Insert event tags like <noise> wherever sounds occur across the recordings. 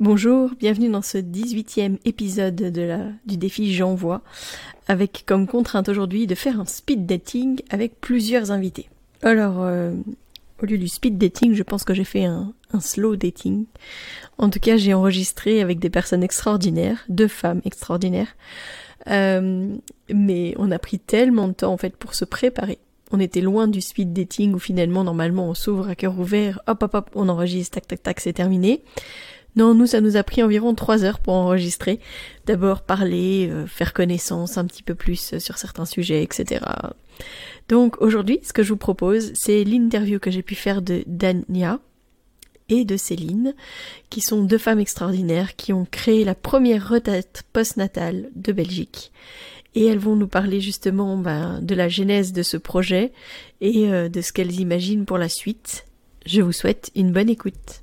Bonjour, bienvenue dans ce 18e épisode de la, du défi J'envoie, avec comme contrainte aujourd'hui de faire un speed dating avec plusieurs invités. Alors, euh, au lieu du speed dating, je pense que j'ai fait un, slow dating. En tout cas, j'ai enregistré avec des personnes extraordinaires, deux femmes extraordinaires. Euh, mais on a pris tellement de temps en fait pour se préparer. On était loin du speed dating où finalement normalement on s'ouvre à cœur ouvert, hop hop hop, on enregistre, tac tac tac, c'est terminé. Non, nous ça nous a pris environ trois heures pour enregistrer. D'abord parler, euh, faire connaissance un petit peu plus sur certains sujets, etc. Donc aujourd'hui, ce que je vous propose, c'est l'interview que j'ai pu faire de Dania, et de Céline, qui sont deux femmes extraordinaires qui ont créé la première retraite postnatale de Belgique. Et elles vont nous parler justement ben, de la genèse de ce projet et euh, de ce qu'elles imaginent pour la suite. Je vous souhaite une bonne écoute.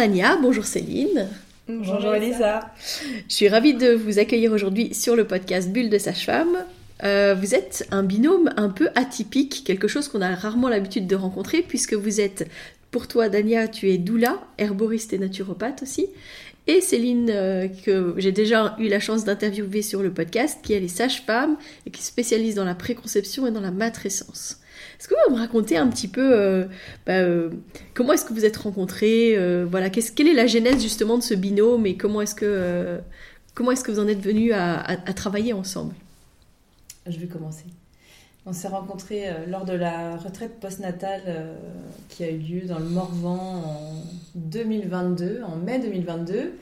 Dania, bonjour Céline. Bonjour Elisa. Je suis ravie de vous accueillir aujourd'hui sur le podcast Bulle de Sage-Femme. Euh, vous êtes un binôme un peu atypique, quelque chose qu'on a rarement l'habitude de rencontrer, puisque vous êtes, pour toi Dania, tu es doula, herboriste et naturopathe aussi, et Céline, euh, que j'ai déjà eu la chance d'interviewer sur le podcast, qui elle est sage-femme et qui se spécialise dans la préconception et dans la matrescence. Est-ce que vous pouvez me raconter un petit peu euh, bah, euh, comment est-ce que vous êtes rencontrés euh, Voilà, quelle est la genèse justement de ce binôme et comment est-ce que comment est-ce que vous en êtes venus à, travailler ensemble? Je vais commencer. On s'est rencontrés lors de la retraite postnatale qui a eu lieu dans le Morvan en 2022, en mai 2022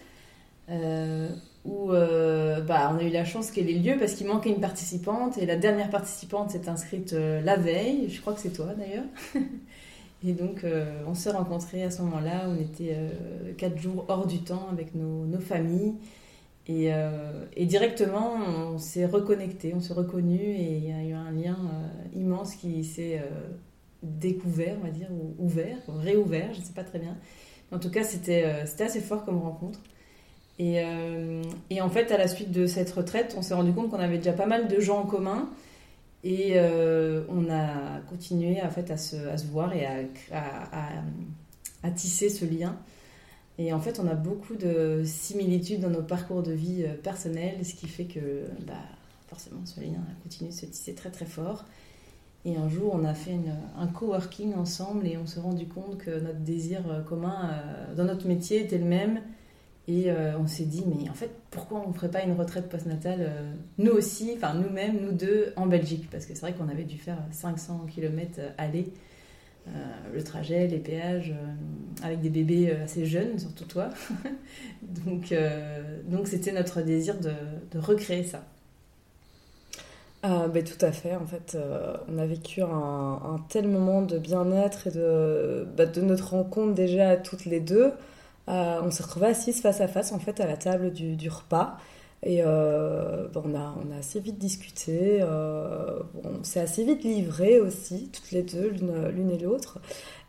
où euh, bah, on a eu la chance qu'elle ait lieu parce qu'il manquait une participante et la dernière participante s'est inscrite euh, la veille, je crois que c'est toi d'ailleurs. <laughs> et donc euh, on s'est rencontrés à ce moment-là, on était quatre jours hors du temps avec nos, familles et, directement on s'est reconnecté, on s'est reconnu et il y a eu un lien immense qui s'est découvert, on va dire, ou ouvert, réouvert, je ne sais pas très bien. En tout cas, c'était assez fort comme rencontre. Et, euh, et, en fait, à la suite de cette retraite, on s'est rendu compte qu'on avait déjà pas mal de gens en commun. Et euh, on a continué en fait, à, se, voir et à, tisser ce lien. Et en fait, on a beaucoup de similitudes dans nos parcours de vie euh, personnels, ce qui fait que bah, forcément, ce lien a continué de se tisser très très fort. Et un jour, on a fait une, un coworking ensemble et on s'est rendu compte que notre désir commun dans notre métier était le même et euh, on s'est dit, mais en fait, pourquoi on ne ferait pas une retraite postnatale, euh, nous aussi, enfin nous-mêmes, nous deux, en Belgique? Parce que c'est vrai qu'on avait dû faire 500 km aller, euh, le trajet, les péages, avec des bébés assez jeunes, surtout toi. <laughs> donc donc c'était notre désir de, recréer ça. Ah, ben, tout à fait, en fait, on a vécu un, un, tel moment de bien-être et de, bah, de notre rencontre déjà toutes les deux. Euh, on s'est retrouvés assises face à face en fait à la table du, repas. Et euh, on, a, on a assez vite discuté, euh, on s'est assez vite livré aussi, toutes les deux, l'une et l'autre.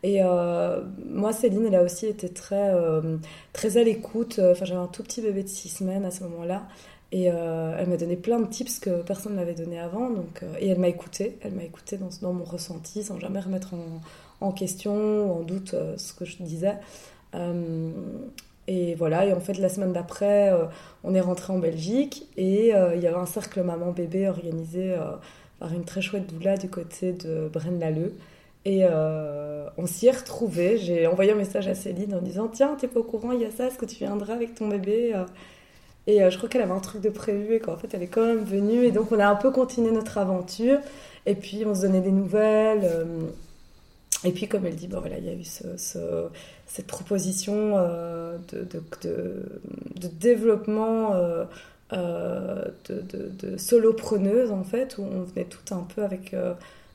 Et moi, Céline, elle a aussi été très, très à l'écoute. Enfin, j'avais un tout petit bébé de six semaines à ce moment-là. Et elle m'a donné plein de tips que personne ne m'avait donné avant. Donc, et elle m'a écouté, elle m'a écouté dans, dans, mon ressenti sans jamais remettre en, en question ou en doute ce que je disais. Euh, et voilà, et en fait, la semaine d'après, euh, on est rentré en Belgique et euh, il y avait un cercle maman-bébé organisé par une très chouette doula du côté de Braine-l'Alleud. Et on s'y est retrouvés. J'ai envoyé un message à Céline en disant Tiens, t'es pas au courant, il y a ça, est-ce que tu viendras avec ton bébé Et je crois qu'elle avait un truc de prévu et qu'en fait elle est quand même venue. Et donc on a un peu continué notre aventure. Et puis on se donnait des nouvelles. Et puis comme elle dit, bon voilà, il y a eu ce, cette proposition de, de, développement. de, de, solopreneuse en fait, où on venait tout un peu avec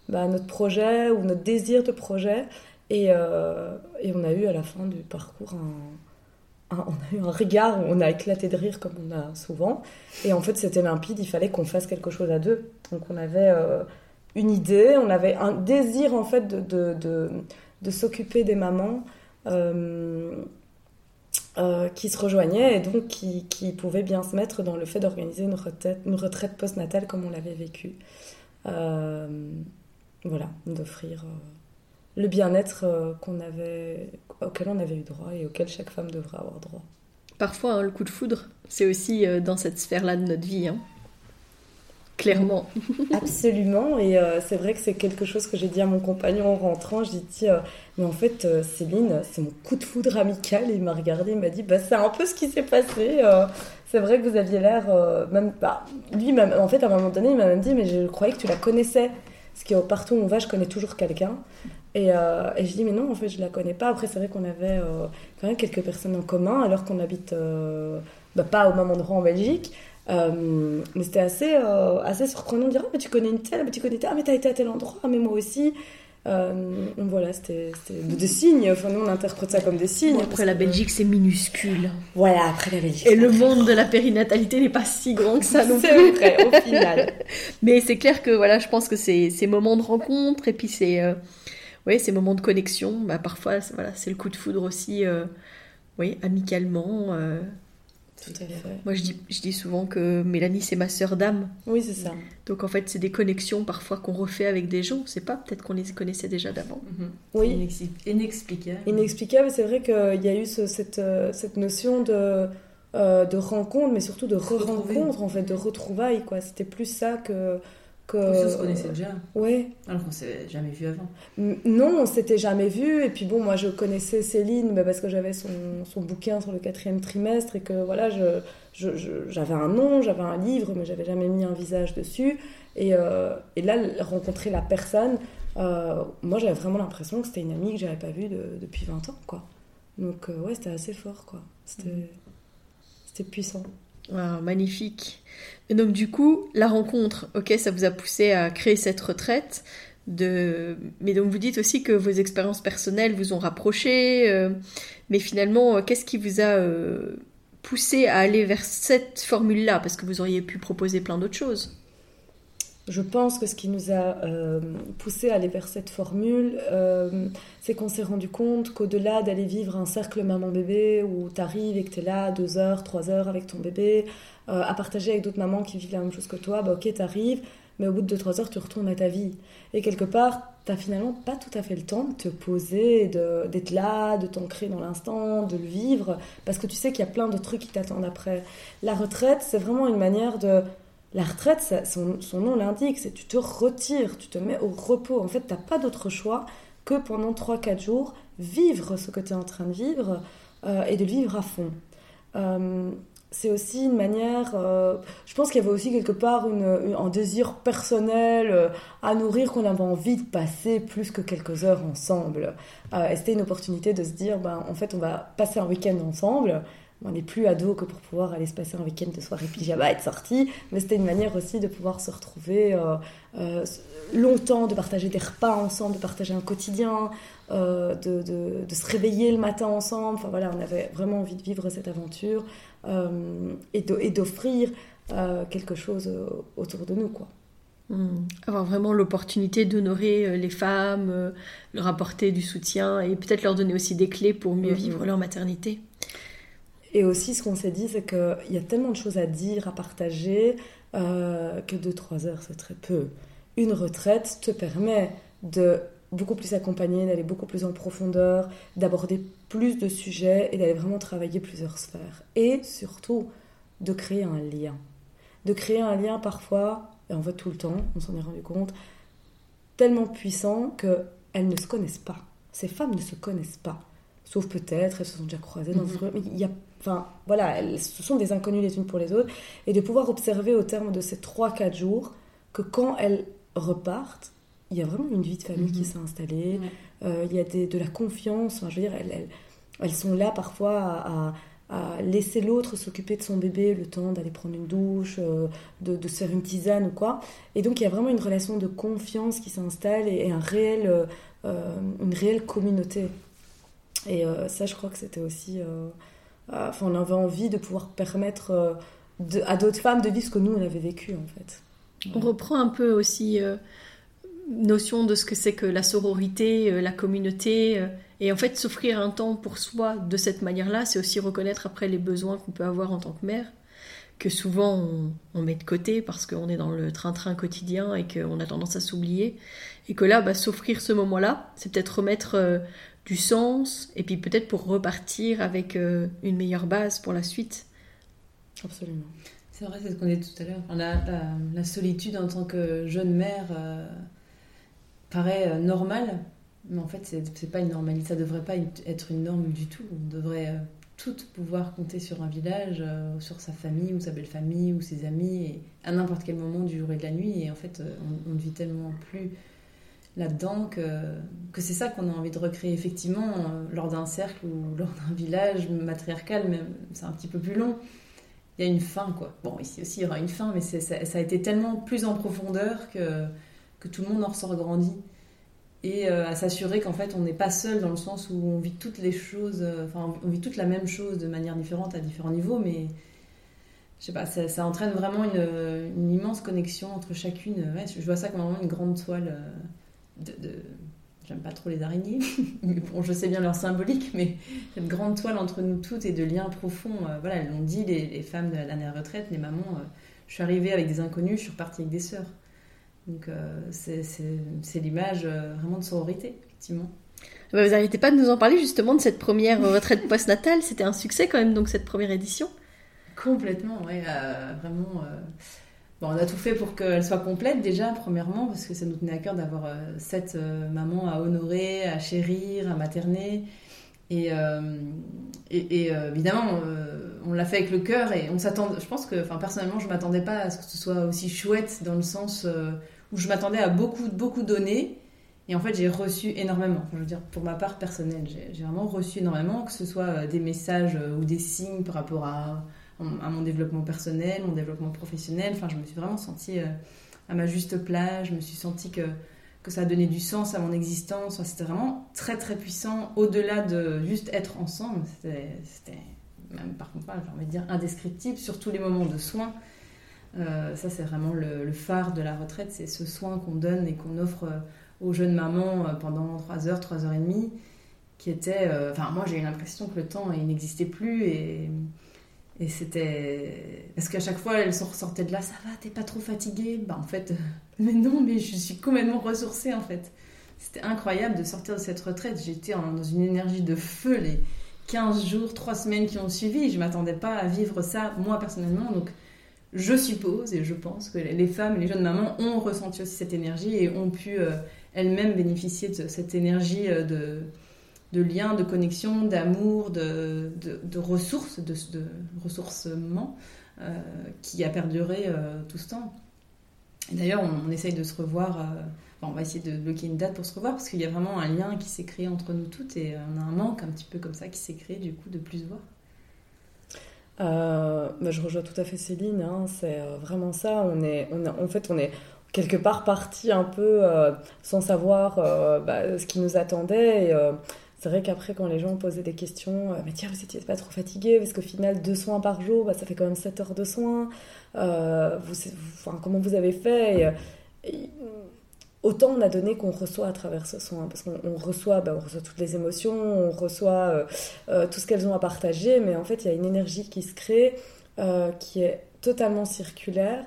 bah, notre projet ou notre désir de projet. Et, euh, et, on a eu à la fin du parcours un, on a eu un regard, on a éclaté de rire comme on a souvent. Et en fait, c'était limpide, il fallait qu'on fasse quelque chose à deux. Donc on avait euh, une idée, on avait un désir en fait de, de, de, s'occuper des mamans. Euh, qui se rejoignaient et donc qui, qui, pouvaient bien se mettre dans le fait d'organiser une retraite, une retraite postnatale comme on l'avait vécu voilà, d'offrir euh, le bien-être euh, qu'on avait, auquel on avait eu droit et auquel chaque femme devrait avoir droit. Parfois, hein, le coup de foudre, c'est aussi euh, dans cette sphère-là de notre vie. Hein. Clairement. <laughs> Absolument. Et c'est vrai que c'est quelque chose que j'ai dit à mon compagnon en rentrant. J'ai dit, mais en fait, Céline, c'est mon coup de foudre amical. Et il m'a regardé, il m'a dit, bah, c'est un peu ce qui s'est passé. c'est vrai que vous aviez l'air, même, bah, lui, en fait, à un moment donné, il m'a même dit, mais je croyais que tu la connaissais. Parce que partout où on va, je connais toujours quelqu'un. Et, euh, et, je dis, mais non, en fait, je la connais pas. Après, c'est vrai qu'on avait euh, quand même quelques personnes en commun, alors qu'on habite euh, bah, pas au même endroit en Belgique. Mais c'était assez, assez surprenant de dire, ah, mais tu connais une telle, mais tu connais telle, ah, mais t'as été à tel endroit, mais moi aussi. Euh, voilà, c'était des signes. Enfin, nous, on interprète ça comme des signes. après, la Belgique, c'est minuscule. Voilà, après la Belgique. Et le monde de la périnatalité n'est pas si grand que ça <laughs> non plus. C'est vrai, au final. <laughs> Mais c'est clair que, voilà, je pense que c'est ces moments de rencontre et puis c'est, euh, ces moments de connexion. Bah, parfois, voilà, c'est le coup de foudre aussi, euh, oui, amicalement. Euh, moi, je dis, je dis souvent que Mélanie, c'est ma sœur d'âme. Oui, c'est ça. Donc, en fait, c'est des connexions parfois qu'on refait avec des gens. C'est pas peut-être qu'on les connaissait déjà d'avant. Mhm. Oui. Inexplicable. Inexplicable. C'est vrai qu'il y a eu cette, euh, cette notion de, euh, de rencontre, mais surtout de re-rencontre, en fait, de retrouvailles. Quoi. C'était plus ça que que... On se connaissait déjà. Ouais. Alors qu'on s'était jamais vu avant. Non, on s'était jamais vu. Et puis bon, moi je connaissais Céline bah, parce que j'avais son, son, bouquin sur le quatrième trimestre et que voilà, j'avais je, un nom, j'avais un livre, mais j'avais jamais mis un visage dessus. Et, euh, et là, rencontrer la personne, euh, moi j'avais vraiment l'impression que c'était une amie que j'avais pas vue depuis 20 ans, quoi. Donc euh, ouais, c'était assez fort, quoi. C'était mm. puissant. Ah, magnifique. Et donc du coup, la rencontre, ok, ça vous a poussé à créer cette retraite. Mais donc vous dites aussi que vos expériences personnelles vous ont rapproché. Euh, mais finalement, euh, qu'est-ce qui vous a euh, poussé à aller vers cette formule-là? Parce que vous auriez pu proposer plein d'autres choses. Je pense que ce qui nous a poussé à aller vers cette formule, c'est qu'on s'est rendu compte qu'au-delà d'aller vivre un cercle maman-bébé où tu arrives et que tu es là deux heures, trois heures avec ton bébé, euh, à partager avec d'autres mamans qui vivent la même chose que toi, bah ok, t'arrives, mais au bout de 2-3 heures, tu retournes à ta vie. Et quelque part, t'as finalement pas tout à fait le temps de te poser, d'être là, de t'ancrer dans l'instant, de le vivre, parce que tu sais qu'il y a plein de trucs qui t'attendent après. La retraite, c'est vraiment une manière de... La retraite, son, son, nom l'indique, c'est tu te retires, tu te mets au repos. En fait, t'as pas d'autre choix que pendant 3-4 jours, vivre ce que tu es en train de vivre euh, et de le vivre à fond. Euh, c'est aussi une manière. Euh, je pense qu'il y avait aussi quelque part un désir personnel euh, à nourrir qu'on avait envie de passer plus que quelques heures ensemble. Euh, et c'était une opportunité de se dire, ben, en fait, on va passer un week-end ensemble. On n'est plus ado que pour pouvoir aller se passer un week-end de soirée pyjama et de sortie, mais c'était une manière aussi de pouvoir se retrouver longtemps, de partager des repas ensemble, de partager un quotidien, de, de, de, se réveiller le matin ensemble. Enfin voilà, on avait vraiment envie de vivre cette aventure. Euh, et d'offrir euh, quelque chose euh, autour de nous. quoi. Hmm. Avoir vraiment l'opportunité d'honorer les femmes, leur apporter du soutien et peut-être leur donner aussi des clés pour mieux mm-hmm. vivre leur maternité. Et aussi, ce qu'on s'est dit, c'est qu'il y a tellement de choses à dire, à partager, que 2-3 heures, c'est très peu. Une retraite te permet de beaucoup plus accompagner, d'aller beaucoup plus en profondeur, d'aborder plus de sujets et d'aller vraiment travailler plusieurs sphères. Et surtout, de créer un lien. De créer un lien parfois et en fait tout le temps, on s'en est rendu compte, tellement puissant qu'elles ne se connaissent pas. Ces femmes ne se connaissent pas. Sauf peut-être, elles se sont déjà croisées dans mm mais il y a Enfin, voilà, elles, ce sont des inconnues les unes pour les autres. Et de pouvoir observer au terme de ces 3-4 jours que quand elles repartent, il y a vraiment une vie de famille qui mhm. s'est installée. Euh, il y a de la confiance. je veux dire, elles, elles, sont là parfois à, à, laisser l'autre s'occuper de son bébé le temps d'aller prendre une douche, euh, de, de, se faire une tisane ou quoi. Et donc, il y a vraiment une relation de confiance qui s'installe et, un réel, euh, une réelle communauté. Et ça, je crois que c'était aussi euh, enfin, on avait envie de pouvoir permettre euh, à d'autres femmes de vivre ce que nous, on avait vécu, en fait. On reprend un peu aussi euh, notion de ce que c'est que la sororité, la communauté. et en fait, s'offrir un temps pour soi de cette manière-là, c'est aussi reconnaître après les besoins qu'on peut avoir en tant que mère, que souvent on, met de côté parce qu'on est dans le train-train quotidien et qu'on a tendance à s'oublier. Et que là, bah, s'offrir ce moment-là, c'est peut-être remettre du sens, et puis peut-être pour repartir avec euh, une meilleure base pour la suite. Absolument. C'est vrai, c'est ce qu'on dit tout à l'heure. La, la, solitude en tant que jeune mère euh, paraît euh, normale, mais en fait, c'est pas une normalité. Ça devrait pas être une norme du tout. On devrait toutes pouvoir compter sur un village, sur sa famille ou sa belle famille ou ses amis, et à n'importe quel moment du jour et de la nuit. Et en fait, on, on ne vit tellement plus là-dedans que, que c'est ça qu'on a envie de recréer effectivement euh, lors d'un cercle ou lors d'un village matriarcal, mais c'est un petit peu plus long. Il y a une fin, quoi. Bon, ici aussi, il y aura une fin, mais ça, a été tellement plus en profondeur que, que tout le monde en ressort grandi. Et euh, à s'assurer qu'en fait, on n'est pas seul dans le sens où on vit toutes les choses, euh, enfin, on vit toute la même chose de manière différente à différents niveaux, mais je sais pas, ça, entraîne vraiment une, immense connexion entre chacune. Je vois ça comme vraiment une grande toile de, j'aime pas trop les araignées, <laughs> bon, je sais bien leur symbolique, mais cette grande toile entre nous toutes et de liens profonds. Euh, voilà, elles l'ont dit, les, femmes de la dernière retraite, les mamans. Euh, je suis arrivée avec des inconnus, je suis repartie avec des sœurs. Donc euh, c'est l'image vraiment de sororité, effectivement. Bah, vous n'arrêtez pas de nous en parler justement de cette première retraite post-natale. C'était un succès quand même, donc cette première édition. Complètement, oui, vraiment on a tout fait pour qu'elle soit complète déjà, premièrement, parce que ça nous tenait à cœur d'avoir euh, sept euh, mamans à honorer, à chérir, à materner. Et, euh, évidemment, on l'a fait avec le cœur et on s'attend. Je pense que, enfin, personnellement, je m'attendais pas à ce que ce soit aussi chouette dans le sens où je m'attendais à beaucoup, beaucoup donner. Et en fait, j'ai reçu énormément. je veux dire, pour ma part personnelle, j'ai vraiment reçu énormément, que ce soit des messages ou des signes par rapport à à mon développement personnel, mon développement professionnel. Enfin, je me suis vraiment sentie euh, à ma juste place. Je me suis sentie que, que ça a donné du sens à mon existence. C'était vraiment très très puissant. Au-delà de juste être ensemble, c'était même par contre, j'ai envie de dire indescriptible sur tous les moments de soins. Euh, ça, c'est vraiment le, phare de la retraite, c'est ce soin qu'on donne et qu'on offre euh, aux jeunes mamans pendant 3 heures, 3 heures et demie, qui était... Enfin, moi, j'ai eu l'impression que le temps, il n'existait plus et et c'était. Parce qu'à chaque fois, elles ressortaient de là, ça va, t'es pas trop fatiguée? Bah, en fait, <laughs> mais non, mais je suis complètement ressourcée, en fait. C'était incroyable de sortir de cette retraite. J'étais dans une énergie de feu les 15 jours, 3 semaines qui ont suivi. Je m'attendais pas à vivre ça, moi, personnellement. Donc, je suppose et je pense que les femmes, les jeunes mamans ont ressenti aussi cette énergie et ont pu euh, elles-mêmes bénéficier de cette énergie euh, de de liens, de connexion, d'amour, de, ressources, de, ressourcement euh, qui a perduré euh, tout ce temps. D'ailleurs, on, essaye de se revoir, euh, on va essayer de bloquer une date pour se revoir parce qu'il y a vraiment un lien qui s'est créé entre nous toutes et on a un manque un petit peu comme ça qui s'est créé du coup de plus voir. Bah, je rejoins tout à fait Céline, hein, c'est vraiment ça. On est, en fait, on est quelque part parti un peu sans savoir bah, ce qui nous attendait. C'est vrai qu'après, quand les gens posaient des questions, euh, mais tiens, vous n'étiez pas trop fatigué Parce qu'au final, deux soins par jour, bah, ça fait quand même 7 heures de soins. Euh, vous, enfin, comment vous avez fait Autant on a donné qu'on reçoit à travers ce soin. Parce qu'on reçoit, bah, on reçoit toutes les émotions, on reçoit euh, tout ce qu'elles ont à partager. Mais en fait, il y a une énergie qui se crée, qui est totalement circulaire.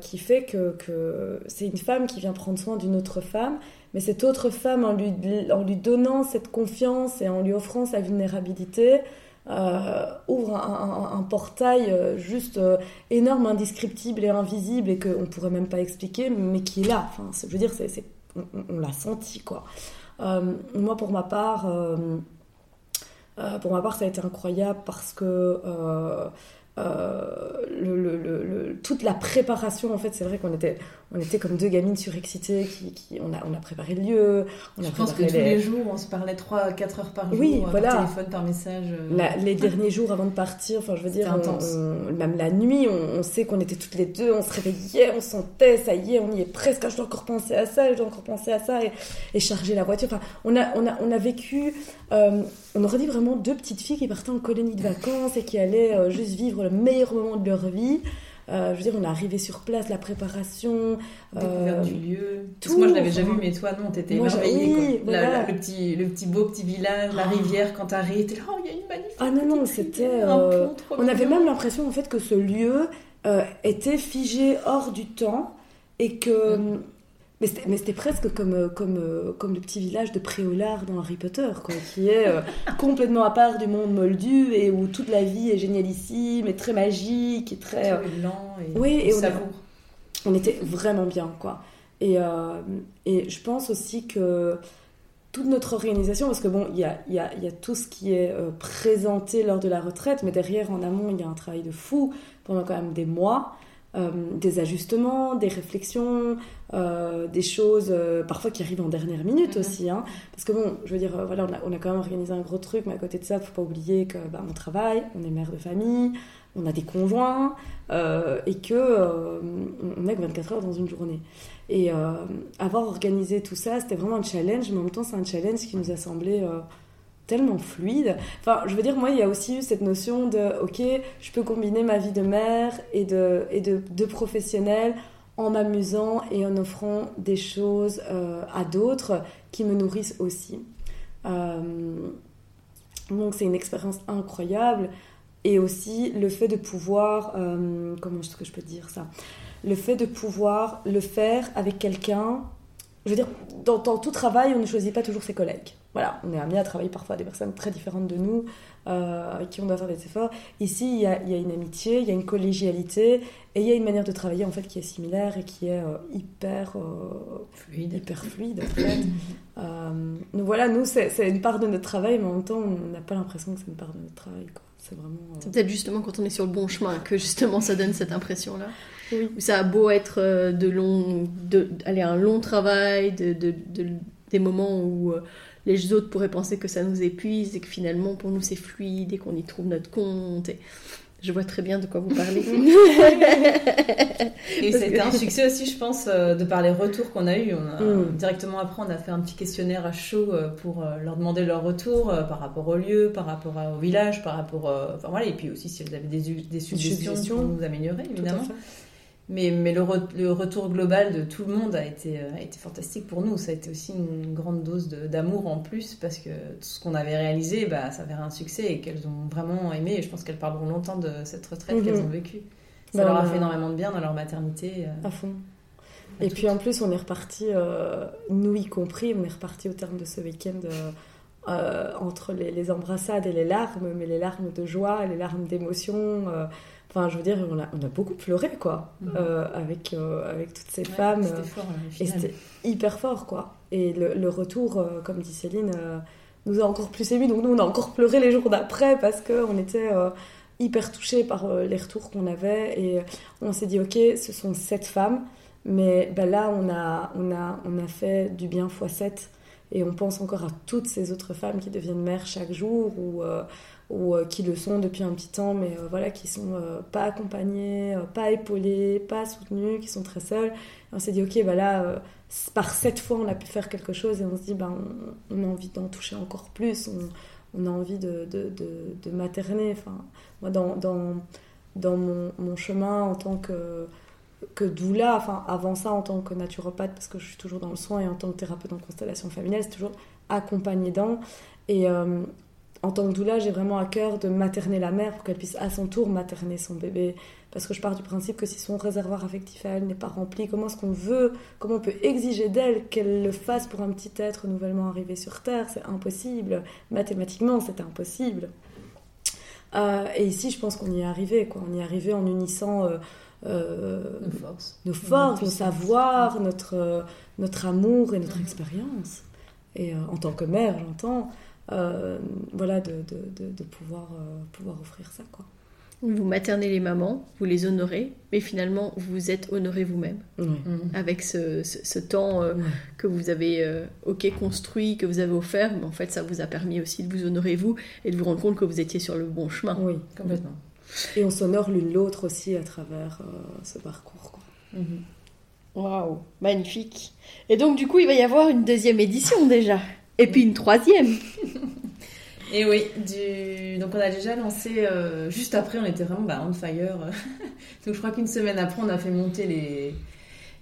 qui fait que c'est une femme qui vient prendre soin d'une autre femme mais cette autre femme, en lui, donnant cette confiance et en lui offrant sa vulnérabilité, ouvre un, portail juste énorme, indescriptible et invisible et qu'on ne pourrait même pas expliquer, mais qui est là. Enfin, je veux dire, on l'a senti, quoi. moi, pour ma part, pour ma part, ça a été incroyable parce que euh, le, le, le, toute la préparation, en fait, c'est vrai qu'on était, on était comme deux gamines surexcitées qui, qui on, a, on a préparé le lieu. On Je a pense que tous les... jours, on se parlait 3-4 heures par jour, oui, par téléphone, par message. Euh. les <laughs> derniers jours avant de partir, enfin, je veux dire, même la nuit, on, sait qu'on était toutes les deux, on se réveillait, on sentait, ça y est, on y est presque, ah, je dois encore penser à ça, je dois encore penser à ça, et, charger la voiture. Enfin, on a, on a, on a vécu, euh, on aurait dit vraiment deux petites filles qui partaient en colonie de vacances et qui allaient juste vivre le meilleur moment de leur vie. Euh, je veux dire, on est arrivé sur place, la préparation. Découverte euh, du lieu. Tout. moi, je l'avais déjà vu, mais toi, non, t'étais émerveillée. Oui, le, petit, le petit beau petit village, la ah. rivière, quand t'arrives, t'es là, oh, il y a une magnifique. Ah non, non, c'était. Euh, on avait même l'impression, en fait, que ce lieu était figé hors du temps et que. Mm. Mais c'était presque comme, euh, comme, euh, comme le petit village de Préolard dans Harry Potter, quoi, qui est euh, <laughs> complètement à part du monde moldu et où toute la vie est génialissime et très magique et très. lent et, oui, et on, on, était vraiment bien, quoi. Et, et je pense aussi que toute notre organisation, parce que bon, il y a, y, a, y a, tout ce qui est présenté lors de la retraite, mais derrière, en amont, il y a un travail de fou pendant quand même des mois. Euh, des ajustements, des réflexions, euh, des choses euh, parfois qui arrivent en dernière minute mhm. aussi. Hein. parce que bon, je veux dire, voilà, on a, on a, quand même organisé un gros truc, mais à côté de ça, il faut pas oublier que bah, on travaille, on est mère de famille, on a des conjoints, et que on n'a que 24 heures dans une journée. Et avoir organisé tout ça, c'était vraiment un challenge, mais en même temps, c'est un challenge qui nous a semblé tellement fluide. Enfin, je veux dire, moi, il y a aussi eu cette notion de, ok, je peux combiner ma vie de mère et de, et de, de professionnel en m'amusant et en offrant des choses euh, à d'autres qui me nourrissent aussi. Euh, donc c'est une expérience incroyable et aussi le fait de pouvoir, euh, comment est-ce que je peux dire ça? Le fait de pouvoir le faire avec quelqu'un je veux dire, dans, tout travail, on ne choisit pas toujours ses collègues. Voilà, on est amené à travailler parfois des personnes très différentes de nous, euh, avec qui on doit faire des efforts. Ici, il y, a, une amitié, il y a une collégialité, et il y a une manière de travailler en fait qui est similaire et qui est euh, hyper euh, fluide. Hyper fluide <clears throat> donc voilà, nous, c'est une part de notre travail, mais en même temps, on n'a pas l'impression que c'est une part de notre travail. C'est vraiment. C'est peut-être justement quand on est sur le bon chemin que justement ça donne cette impression-là. Ça a beau être de long, de, aller un long travail, de, de, des moments où les autres pourraient penser que ça nous épuise et que finalement pour nous c'est fluide et qu'on y trouve notre compte. Et je vois très bien de quoi vous parlez. <laughs> <laughs> et c'était un succès aussi, je pense, euh, de par les retours qu'on a eus. Mm. Directement après, on a fait un petit questionnaire à chaud pour leur demander leur retour par rapport au lieu, par rapport au village, par rapport. Enfin voilà, et puis aussi si vous avez des, des suggestions, pour nous améliorer, évidemment. Mais, mais le, le, retour global de tout le monde a été, euh, a été fantastique pour nous. Ça a été aussi une grande dose d'amour en plus parce que tout ce qu'on avait réalisé, bah, ça avait un succès et qu'elles ont vraiment aimé. Et je pense qu'elles parleront longtemps de cette retraite qu'elles mhm. ont vécue. Ça bah, leur a fait énormément de bien dans leur maternité. Euh, à fond. et puis en plus, on est reparti, euh, nous y compris, on est reparti au terme de ce week-end. entre les, les, embrassades et les larmes, mais les larmes de joie, les larmes d'émotion, Enfin, je veux dire, on a, on a beaucoup pleuré, quoi, mhm. euh, avec, euh, avec toutes ces femmes. C'était fort, Et c'était hyper fort, quoi. Et le, le retour, euh, comme dit Céline, nous a encore plus émus. Donc, nous, on a encore pleuré les jours d'après parce qu'on était hyper touchés par les retours qu'on avait. Et on s'est dit, OK, ce sont sept femmes. Mais ben là, on a, on, a, on a fait du bien x 7. Et on pense encore à toutes ces autres femmes qui deviennent mères chaque jour ou ou euh, qui le sont depuis un petit temps, mais euh, voilà, qui sont euh, pas accompagnés, pas épaulés, pas soutenus, qui sont très seuls. Et on s'est dit, ok, bah là, par cette fois, on a pu faire quelque chose et on se dit, bah, on, a envie d'en toucher encore plus, on, a envie de, de, de, materner. Enfin, moi, dans, dans, dans mon, mon, chemin en tant que, que doula, enfin, avant ça, en tant que naturopathe, parce que je suis toujours dans le soin, et en tant que thérapeute en constellation familiale, c'est toujours accompagné dans. Et, en tant que doula, j'ai vraiment à cœur de materner la mère pour qu'elle puisse à son tour materner son bébé. Parce que je pars du principe que si son réservoir affectif à elle n'est pas rempli, comment est-ce qu'on veut, comment on peut exiger d'elle qu'elle le fasse pour un petit être nouvellement arrivé sur Terre? C'est impossible. Mathématiquement, c'est impossible. et ici, je pense qu'on y est arrivé, quoi. On y est arrivé en unissant nos forces, nos, forces, nos savoirs, notre, notre amour et notre mhm. expérience. Et en tant que mère, j'entends, voilà, de, de, de, pouvoir, pouvoir offrir ça, quoi. Vous maternez les mamans, vous les honorez, mais finalement vous êtes honoré vous-même mm. avec ce, temps euh, que vous avez euh, ok construit, que vous avez offert, mais en fait ça vous a permis aussi de vous honorer vous et de vous rendre compte que vous étiez sur le bon chemin. Oui, complètement. Et on s'honore l'une l'autre aussi à travers euh, ce parcours. Mm-hmm. Waouh, magnifique. Et donc du coup il va y avoir une deuxième édition déjà, et puis une troisième. <laughs> Et oui, du... donc on a déjà lancé, euh, juste après on était vraiment bah, on fire. <laughs> donc je crois qu'une semaine après on a fait monter les...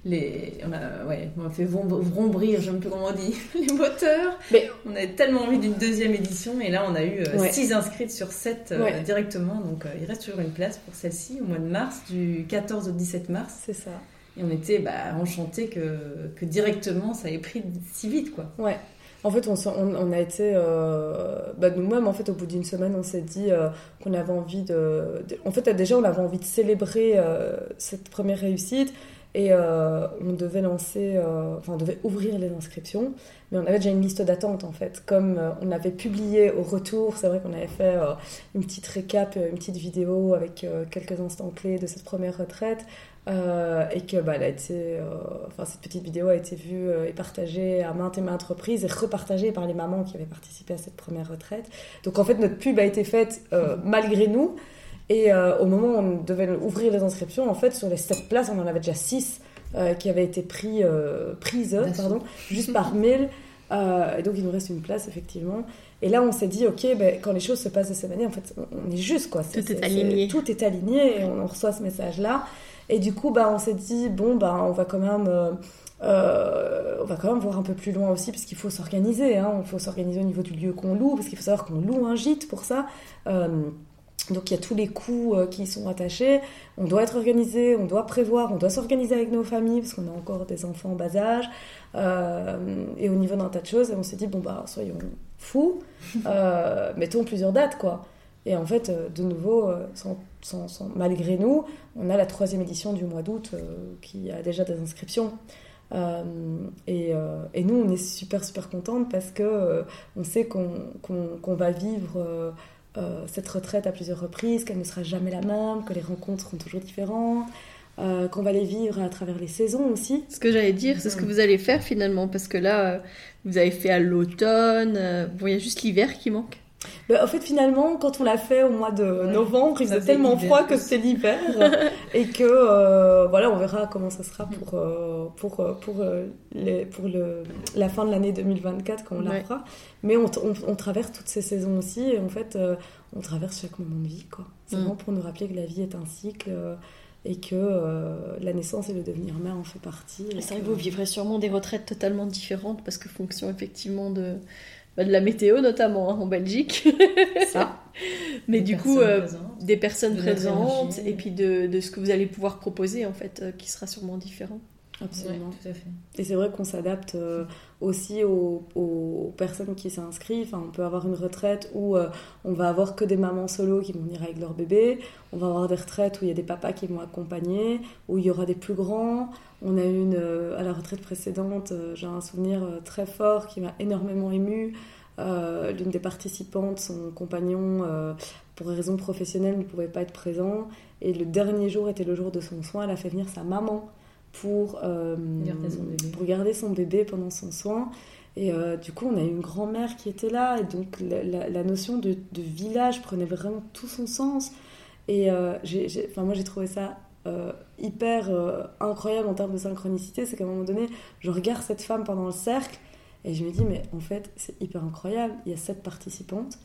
les... On, a, ouais, on a fait vrombrir, je ne sais plus comment on dit, <laughs> les moteurs. Mais on avait tellement envie d'une deuxième édition et là on a eu 6 euh, inscrites sur 7 euh, directement. Donc il reste toujours une place pour celle-ci au mois de mars, du 14 au 17 mars. C'est ça. Et on était bah, enchantés que, que directement ça ait pris si vite quoi. Ouais. En fait, on, on, a été. Euh, bah, nous-mêmes, en fait, au bout d'une semaine, on s'est dit euh, qu'on avait envie de, En fait, déjà, on avait envie de célébrer euh, cette première réussite et on devait lancer. enfin, on devait ouvrir les inscriptions, mais on avait déjà une liste d'attente, en fait. Comme on avait publié au retour, c'est vrai qu'on avait fait une petite récap, une petite vidéo avec quelques instants clés de cette première retraite. Euh, et que bah, elle a été, euh, enfin, cette petite vidéo a été vue euh, et partagée à maintes et maintes reprises et repartagée par les mamans qui avaient participé à cette première retraite. Donc en fait, notre pub a été faite <laughs> malgré nous. Et au moment où on devait ouvrir les inscriptions, en fait, sur les 7 places, on en avait déjà 6 qui avaient été pris, prises pardon, juste par mail. et donc il nous reste une place, effectivement. Et là, on s'est dit, ok, ben, quand les choses se passent de cette manière, en fait, on est juste, quoi. tout est, aligné. tout est aligné et on reçoit ce message-là. Et du coup, bah, on s'est dit, bon, bah, on va quand même. Euh, euh, on va quand même voir un peu plus loin aussi, parce qu'il faut s'organiser. Hein. Il faut s'organiser au niveau du lieu qu'on loue, parce qu'il faut savoir qu'on loue un gîte pour ça. Euh, donc il y a tous les coûts qui sont attachés. On doit être organisé, on doit prévoir, on doit s'organiser avec nos familles, parce qu'on a encore des enfants en bas âge. et au niveau d'un tas de choses, on s'est dit, bon, bah, soyons fous, <laughs> mettons plusieurs dates, quoi. Et en fait, de nouveau, sans malgré nous, on a la troisième édition du mois d'août euh, qui a déjà des inscriptions. Euh, euh, et, nous, on est super, super contente parce que on sait qu'on va vivre cette retraite à plusieurs reprises, qu'elle ne sera jamais la même, que les rencontres seront toujours différentes. qu'on va les vivre à travers les saisons aussi. Ce que j'allais dire, c'est ce que vous allez faire finalement, parce que là, vous avez fait à l'automne, bon, il y a juste l'hiver qui manque. Bah, en fait, finalement, quand on l'a fait au mois de novembre, il faisait tellement froid que c'était l'hiver. <laughs> et que, euh, voilà, on verra comment ça sera pour, euh, pour, euh, pour, les, pour le, la fin de l'année 2024 quand on la fera. Mais on, on, traverse toutes ces saisons aussi. Et en fait, on traverse chaque moment de vie. C'est mm. vraiment pour nous rappeler que la vie est un cycle et que la naissance et le devenir mère en fait partie. C'est vrai que vous vivrez sûrement des retraites totalement différentes parce que fonction effectivement de bah, de la météo notamment hein, en Belgique. Ça. <laughs> Mais du coup, euh, des personnes présentes et puis de, de, ce que vous allez pouvoir proposer en fait, euh, qui sera sûrement différent. Absolument. tout à fait. Et c'est vrai qu'on s'adapte euh, aussi aux, aux, personnes qui s'inscrivent. Enfin, on peut avoir une retraite où on va avoir que des mamans solo qui vont venir avec leur bébé. On va avoir des retraites où il y a des papas qui vont accompagner, où il y aura des plus grands. On a eu une, euh, à la retraite précédente, euh, j'ai un souvenir euh, très fort qui m'a énormément ému. L'une des participantes, son compagnon, pour des raisons professionnelles, ne pouvait pas être présent. Et le dernier jour était le jour de son soin. Elle a fait venir sa maman pour, garder, son bébé. pour garder son bébé pendant son soin. Et du coup, on a eu une grand-mère qui était là. Et donc, la, notion de, de, village prenait vraiment tout son sens. Et enfin, moi, j'ai trouvé ça euh, hyper euh, incroyable en termes de synchronicité, c'est qu'à un moment donné, je regarde cette femme pendant le cercle et je me dis, mais en fait, c'est hyper incroyable. Il y a sept participantes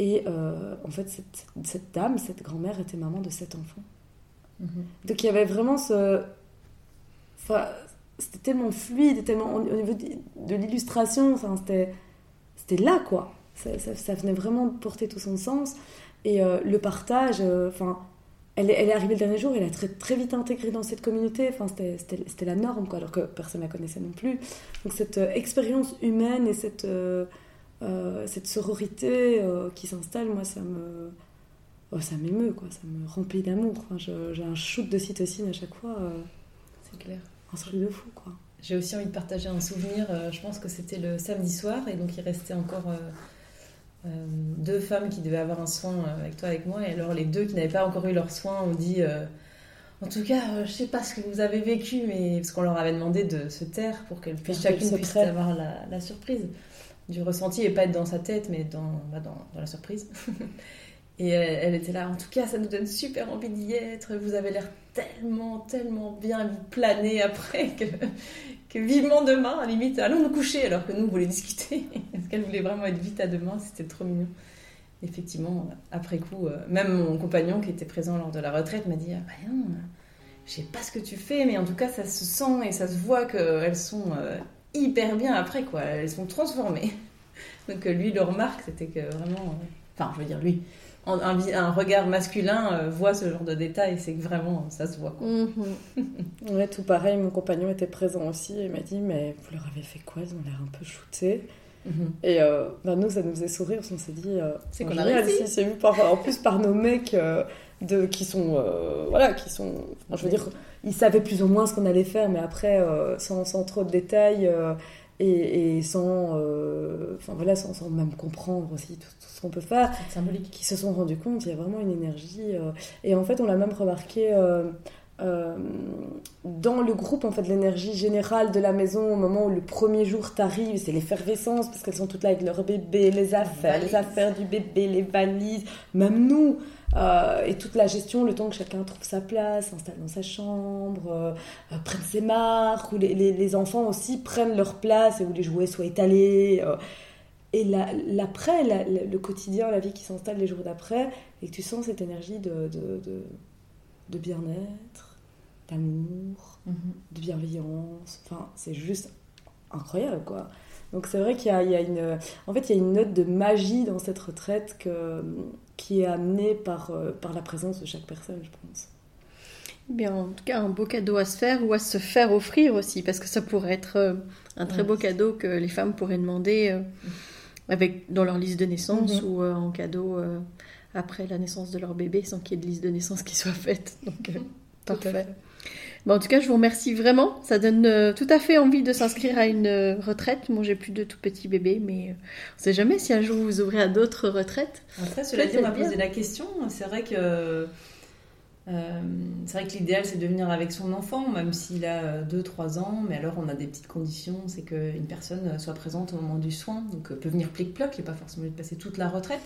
et euh, en fait, cette, cette, dame, cette grand-mère était maman de sept enfants. Mhm. Donc il y avait vraiment ce. Enfin, c'était tellement fluide, tellement au niveau de, l'illustration, c'était, c'était là quoi. Ça, ça, venait vraiment porter tout son sens. Et le partage, enfin elle est, arrivée le dernier jour, elle a très, très vite intégré dans cette communauté. Enfin, c'était la norme, quoi, alors que personne ne la connaissait non plus. Donc, cette euh, expérience humaine et cette, euh, euh, cette sororité qui s'installe, moi, ça me. oh, ça m'émeut, quoi. Ça me remplit d'amour. Enfin, j'ai un shoot de cytocine à chaque fois. C'est clair. Un truc de fou, quoi. J'ai aussi envie de partager un souvenir. je pense que c'était le samedi soir, et donc il restait encore euh, deux femmes qui devaient avoir un soin euh, avec toi, avec moi, et alors les deux qui n'avaient pas encore eu leur soin ont dit euh, En tout cas, je sais pas ce que vous avez vécu, mais parce qu'on leur avait demandé de se taire pour qu'elles puissent chacune puisse avoir la, surprise du ressenti et pas être dans sa tête, mais dans, bah, dans, dans la surprise. <laughs> et elle, était là, en tout cas, ça nous donne super envie d'y être. Vous avez l'air tellement, tellement bien, vous planez après que, vivement demain, à limite, allons nous coucher alors que nous, on voulait discuter. <laughs> Parce qu'elle voulait vraiment être vite à demain, c'était trop mignon. Effectivement, après coup, euh, même mon compagnon qui était présent lors de la retraite m'a dit ah, bah non, je sais pas ce que tu fais, mais en tout cas, ça se sent et ça se voit qu'elles sont euh, hyper bien après, quoi. Elles sont transformées. <laughs> Donc lui, le remarque, c'était que vraiment. Euh, enfin, je veux dire, lui, un, regard masculin euh, voit ce genre de détails, c'est que vraiment ça se voit. Quoi. Mhm. <laughs> ouais, tout pareil, mon compagnon était présent aussi et m'a dit Mais vous leur avez fait quoi? Ils ont l'air un peu shootés. Mhm. Et euh, ben nous, ça nous faisait sourire, on s'est dit euh, C'est qu'on a réussi. C'est vu par, en plus par nos mecs de, qui sont. voilà, qui sont. je veux dire, ils savaient plus ou moins ce qu'on allait faire, mais après, sans, sans, trop de détails et, sans, euh, enfin voilà, sans, sans, même comprendre aussi tout, ce qu'on peut faire, symbolique. qui se sont rendus compte, il y a vraiment une énergie. Euh, et en fait, on l'a même remarqué euh, dans le groupe, en fait, l'énergie générale de la maison au moment où le premier jour t'arrive, c'est l'effervescence parce qu'elles sont toutes là avec leur bébé, les affaires, les affaires du bébé, les valises, même nous. Euh, et toute la gestion, le temps que chacun trouve sa place, s'installe dans sa chambre, euh, euh, prenne ses marques, où les, les, enfants aussi prennent leur place et où les jouets soient étalés. et l'après, le quotidien, la vie qui s'installe les jours d'après, et que tu sens cette énergie de, de, de, bien-être, d'amour, mhm. de bienveillance. Enfin, c'est juste incroyable, quoi. Donc c'est vrai qu'il y, y, a une, en fait, il y a une note de magie dans cette retraite que, qui est amené par, euh, par la présence de chaque personne, je pense. Bien, en tout cas, un beau cadeau à se faire ou à se faire offrir aussi, parce que ça pourrait être euh, un très beau cadeau que les femmes pourraient demander euh, avec, dans leur liste de naissance mhm. ou en cadeau après la naissance de leur bébé, sans qu'il y ait de liste de naissance qui soit faite. Donc, parfait en tout cas, je vous remercie vraiment. Ça donne euh, tout à fait envie de s'inscrire à une euh, retraite. Moi, j'ai plus de tout petits bébés, mais euh, on ne sait jamais si un jour vous ouvrez à d'autres retraites. Après, cela dit, on m'a posé la question. C'est vrai que c'est vrai que l'idéal, c'est de venir avec son enfant, même s'il a 2-3 ans. Mais alors, on a des petites conditions. C'est qu'une personne soit présente au moment du soin. Donc, peut venir plic-ploc. Il n'est pas forcément de passer toute la retraite.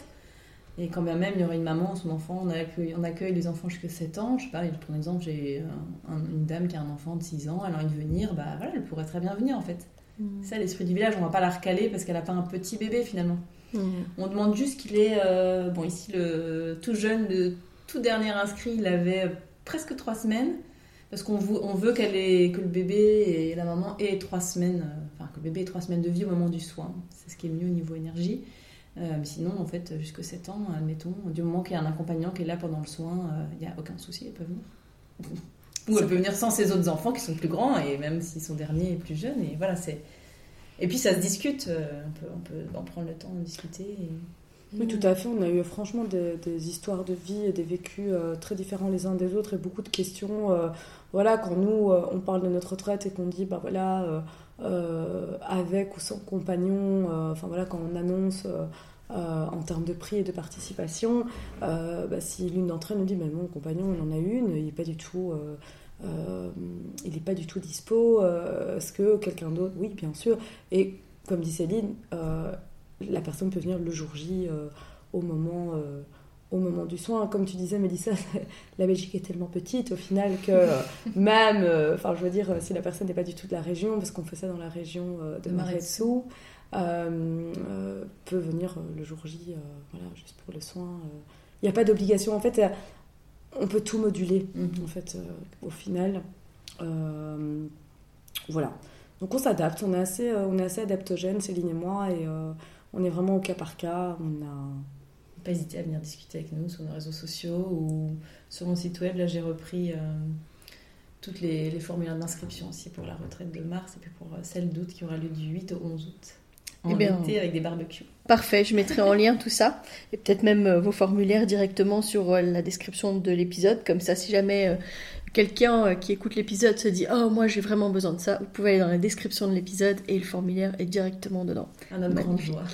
Et quand bien même il y aurait une maman, son enfant, on accueille, on accueille les enfants jusqu'à 7 ans. Je sais pas, pour exemple, j'ai une dame qui a un enfant de 6 ans, elle a envie de venir, bah voilà, elle pourrait très bien venir en fait. C'est mm. Ça, l'esprit du village, on va pas la recaler parce qu'elle a pas un petit bébé finalement. Mm. On demande juste qu'il ait, euh, bon ici le tout jeune, le tout dernier inscrit, il avait presque 3 semaines. Parce qu'on veut, on veut qu'elle ait, que le bébé et la maman aient 3 semaines, euh, enfin que le bébé ait 3 semaines de vie au moment du soin. C'est ce qui est mieux au niveau énergie. Euh, sinon, en fait, jusque 7 ans, admettons, du moment qu'il y a un accompagnant qui est là pendant le soin, euh, il n'y a aucun souci, elle peut venir. Ou elle peut venir sans ses autres enfants qui sont plus grands, et même si son dernier est plus jeune. Et voilà, c'est. Et puis ça se discute, euh, on, peut, on peut en prendre le temps de discuter. Oui, tout à fait. On a eu franchement des, histoires de vie et des vécus très différents les uns des autres et beaucoup de questions. voilà, quand nous, on parle de notre retraite et qu'on dit, bah voilà, avec ou sans compagnon, enfin voilà, quand on annonce euh, en termes de prix et de participation, euh, bah, si l'une d'entre elles nous dit mon compagnon il en a une, il n'est pas du tout, euh, il est pas du tout dispo, est-ce que quelqu'un d'autre, oui bien sûr, et comme dit Céline, la personne peut venir le jour J au moment au moment du soin. Comme tu disais, Mélissa, <laughs> la Belgique est tellement petite au final que <laughs> même, enfin, je veux dire, si la personne n'est pas du tout de la région, parce qu'on fait ça dans la région de Maretsu, euh, euh, peut venir euh, le jour J, voilà, juste pour le soin. Il n'y a pas d'obligation. En fait, on peut tout moduler, mhm. en fait, au final. voilà. Donc on s'adapte, on est assez, on est assez adaptogène, Céline et moi, et on est vraiment au cas par cas. On a pas hésiter à venir discuter avec nous sur nos réseaux sociaux ou sur mon site web. Là, j'ai repris toutes les, les formulaires d'inscription aussi pour la retraite de mars et puis pour celle d'août qui aura lieu du 8 au 11 août. en Eh bien, été avec des barbecues. Parfait, je mettrai en lien tout ça et peut-être même euh, vos formulaires directement sur euh, la description de l'épisode. Comme ça, si jamais euh, quelqu'un euh, qui écoute l'épisode se dit Oh, moi j'ai vraiment besoin de ça, vous pouvez aller dans la description de l'épisode et le formulaire est directement dedans. À notre grande joie.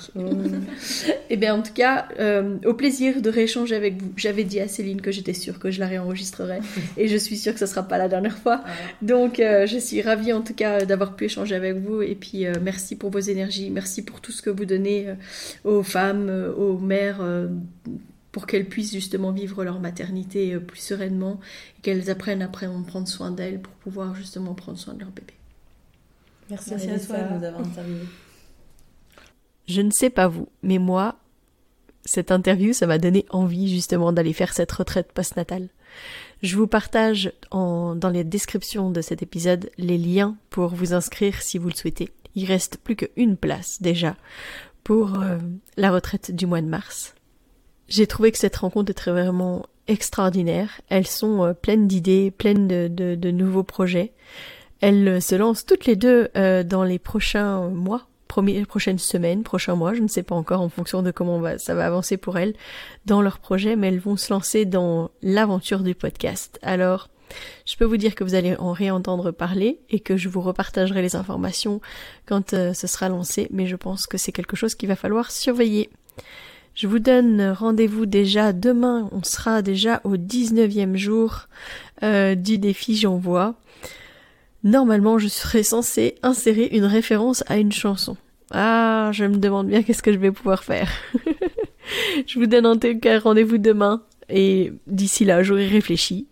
Eh bien, en tout cas, euh, au plaisir de rééchanger avec vous. J'avais dit à Céline que j'étais sûre que je la réenregistrerais <laughs> et je suis sûre que ce sera pas la dernière fois. Voilà. Donc, euh, je suis ravie en tout cas d'avoir pu échanger avec vous. Et puis, euh, merci pour vos énergies. Merci pour tout ce que vous donnez aux femmes, aux mères, pour qu'elles puissent justement vivre leur maternité euh, plus sereinement et qu'elles apprennent après à prendre soin d'elles pour pouvoir justement prendre soin de leur bébé. Merci, Merci à toi de nous avoir interviewés. Je ne sais pas vous, mais moi, cette interview, ça m'a donné envie justement d'aller faire cette retraite postnatale. Je vous partage en- dans les descriptions de cet épisode les liens pour vous inscrire si vous le souhaitez. Il reste plus qu'une place déjà pour euh, la retraite du mois de mars. J'ai trouvé que cette rencontre était vraiment extraordinaire. Elles sont euh, pleines d'idées, pleines de, de- de nouveaux projets. Elles euh, se lancent toutes les deux euh, dans les prochains mois, prochaines semaines, prochains mois, je ne sais pas encore en fonction de comment ça va avancer pour elles dans leur projet, mais elles vont se lancer dans l'aventure du podcast. Alors, je peux vous dire que vous allez en réentendre parler et que je vous repartagerai les informations quand euh, ce sera lancé, mais je pense que c'est quelque chose qu'il va falloir surveiller. Je vous donne rendez-vous déjà demain, on sera déjà au 19e jour euh, du défi J'envoie. Normalement, je serais censée insérer une référence à une chanson. Ah, je me demande bien qu'est-ce que je vais pouvoir faire. <laughs> je vous donne en tout cas rendez-vous demain et d'ici là, j'aurai réfléchi